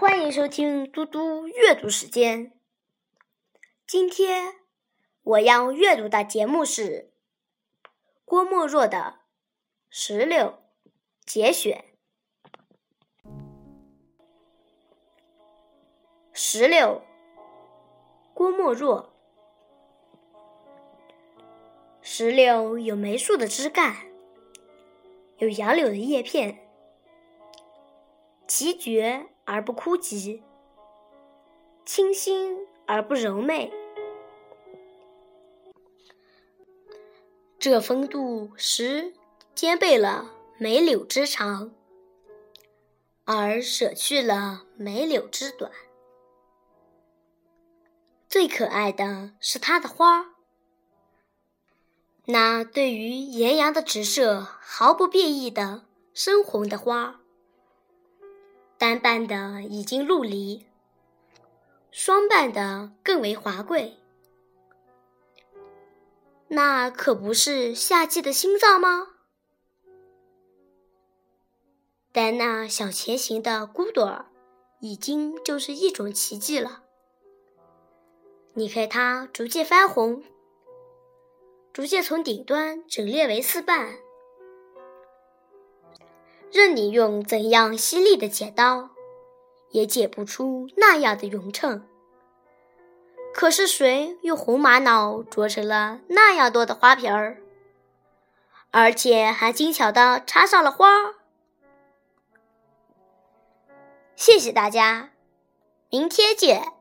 欢迎收听嘟嘟阅读时间。今天我要阅读的节目是郭沫若的《石榴》节选。石榴，郭沫若。石榴有梅树的枝干，有杨柳的叶片，奇绝而不枯寂，清新而不柔媚。这风度时兼备了梅柳之长，而舍去了梅柳之短。最可爱的是它的花。那对于炎阳的直射毫不变异的深红的花，单瓣的已经陆离，双瓣的更为华贵。那可不是夏季的心脏吗？但那小前行的骨朵儿，已经就是一种奇迹了。你看它逐渐翻红。逐渐从顶端整裂为四瓣，任你用怎样犀利的剪刀，也剪不出那样的匀称。可是谁用红玛瑙琢成了那样多的花瓶儿，而且还精巧的插上了花？谢谢大家，明天见。